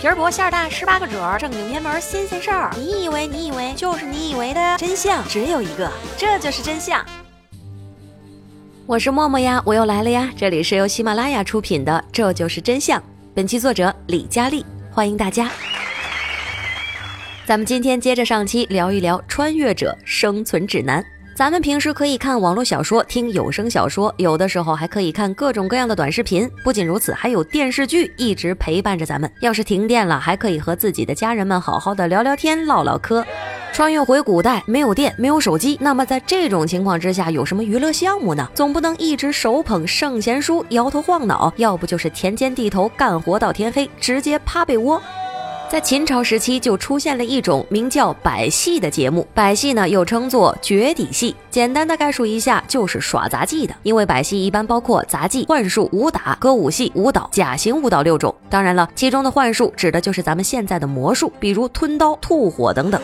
皮儿薄馅儿大，十八个褶儿，正经偏门新鲜事儿。你以为你以为就是你以为的真相只有一个，这就是真相。我是默默呀，我又来了呀。这里是由喜马拉雅出品的《这就是真相》，本期作者李佳丽，欢迎大家。咱们今天接着上期聊一聊《穿越者生存指南》。咱们平时可以看网络小说、听有声小说，有的时候还可以看各种各样的短视频。不仅如此，还有电视剧一直陪伴着咱们。要是停电了，还可以和自己的家人们好好的聊聊天、唠唠嗑。穿越回古代，没有电，没有手机，那么在这种情况之下，有什么娱乐项目呢？总不能一直手捧圣贤书，摇头晃脑，要不就是田间地头干活到天黑，直接趴被窝。在秦朝时期就出现了一种名叫百戏的节目，百戏呢又称作绝底戏。简单的概述一下，就是耍杂技的。因为百戏一般包括杂技、幻术、武打、歌舞戏、舞蹈、假形舞蹈六种。当然了，其中的幻术指的就是咱们现在的魔术，比如吞刀、吐火等等。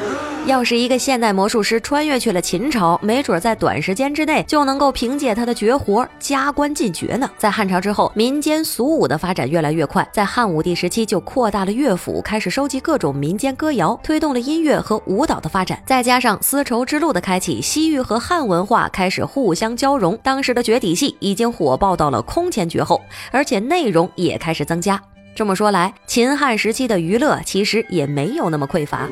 要是一个现代魔术师穿越去了秦朝，没准在短时间之内就能够凭借他的绝活加官进爵呢。在汉朝之后，民间俗舞的发展越来越快，在汉武帝时期就扩大了乐府，开始收集各种民间歌谣，推动了音乐和舞蹈的发展。再加上丝绸之路的开启，西域和汉文化开始互相交融，当时的绝底戏已经火爆到了空前绝后，而且内容也开始增加。这么说来，秦汉时期的娱乐其实也没有那么匮乏。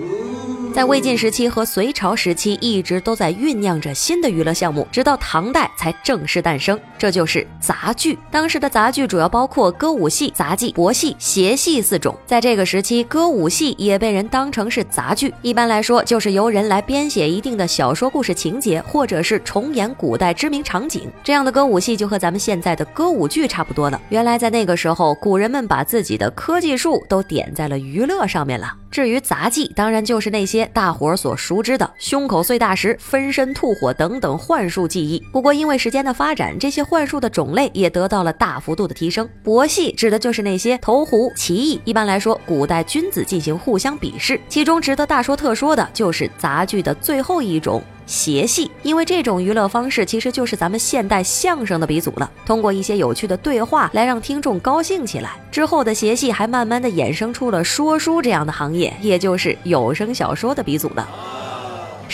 在魏晋时期和隋朝时期，一直都在酝酿着新的娱乐项目，直到唐代才正式诞生。这就是杂剧。当时的杂剧主要包括歌舞戏、杂技、博戏、谐戏四种。在这个时期，歌舞戏也被人当成是杂剧。一般来说，就是由人来编写一定的小说故事情节，或者是重演古代知名场景。这样的歌舞戏就和咱们现在的歌舞剧差不多了。原来在那个时候，古人们把自己的科技树都点在了娱乐上面了。至于杂技，当然就是那些大伙儿所熟知的胸口碎大石、分身吐火等等幻术技艺。不过因为时间的发展，这些幻术的种类也得到了大幅度的提升。博戏指的就是那些投壶、棋艺。一般来说，古代君子进行互相比试。其中值得大说特说的就是杂剧的最后一种。谐戏，因为这种娱乐方式其实就是咱们现代相声的鼻祖了。通过一些有趣的对话来让听众高兴起来。之后的谐戏还慢慢的衍生出了说书这样的行业，也就是有声小说的鼻祖了。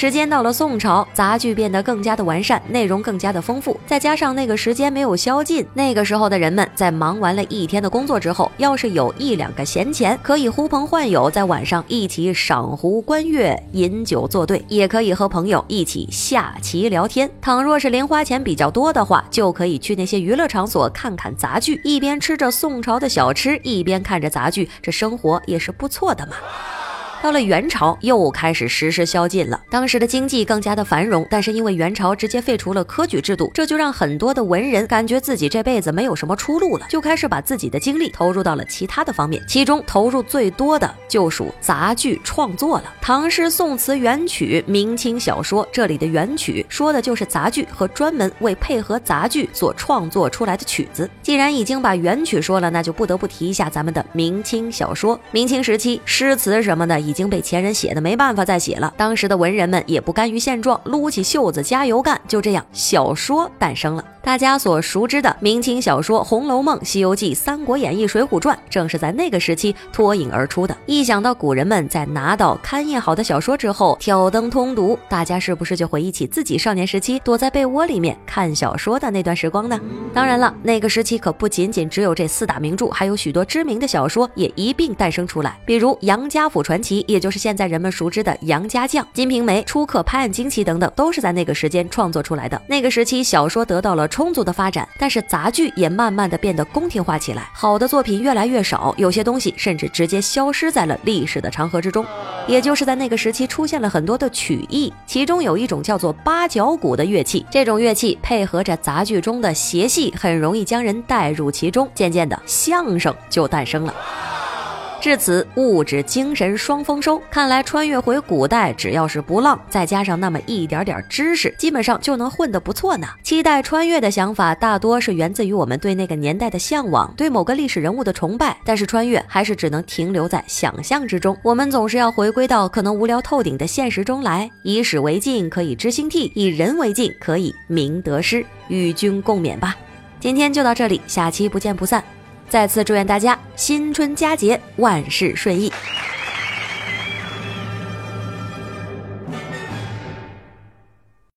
时间到了宋朝，杂剧变得更加的完善，内容更加的丰富。再加上那个时间没有宵禁，那个时候的人们在忙完了一天的工作之后，要是有一两个闲钱，可以呼朋唤友，在晚上一起赏湖观月、饮酒作对，也可以和朋友一起下棋聊天。倘若是零花钱比较多的话，就可以去那些娱乐场所看看杂剧，一边吃着宋朝的小吃，一边看着杂剧，这生活也是不错的嘛。到了元朝，又开始实施宵禁了。当时的经济更加的繁荣，但是因为元朝直接废除了科举制度，这就让很多的文人感觉自己这辈子没有什么出路了，就开始把自己的精力投入到了其他的方面。其中投入最多的就属杂剧创作了。唐诗、宋词、元曲、明清小说，这里的元曲说的就是杂剧和专门为配合杂剧所创作出来的曲子。既然已经把元曲说了，那就不得不提一下咱们的明清小说。明清时期诗词什么的。已经被前人写的没办法再写了，当时的文人们也不甘于现状，撸起袖子加油干，就这样小说诞生了。大家所熟知的明清小说《红楼梦》《西游记》《三国演义》《水浒传》，正是在那个时期脱颖而出的。一想到古人们在拿到刊印好的小说之后挑灯通读，大家是不是就回忆起自己少年时期躲在被窝里面看小说的那段时光呢？当然了，那个时期可不仅仅只有这四大名著，还有许多知名的小说也一并诞生出来，比如《杨家府传奇》，也就是现在人们熟知的《杨家将》，《金瓶梅》《初刻拍案惊奇》等等，都是在那个时间创作出来的。那个时期，小说得到了。充足的发展，但是杂剧也慢慢的变得宫廷化起来，好的作品越来越少，有些东西甚至直接消失在了历史的长河之中。也就是在那个时期，出现了很多的曲艺，其中有一种叫做八角鼓的乐器，这种乐器配合着杂剧中的谐戏，很容易将人带入其中，渐渐的相声就诞生了。至此，物质精神双丰收。看来穿越回古代，只要是不浪，再加上那么一点点知识，基本上就能混得不错呢。期待穿越的想法，大多是源自于我们对那个年代的向往，对某个历史人物的崇拜。但是穿越还是只能停留在想象之中。我们总是要回归到可能无聊透顶的现实中来。以史为镜，可以知兴替；以人为镜，可以明得失。与君共勉吧。今天就到这里，下期不见不散。再次祝愿大家新春佳节万事顺意。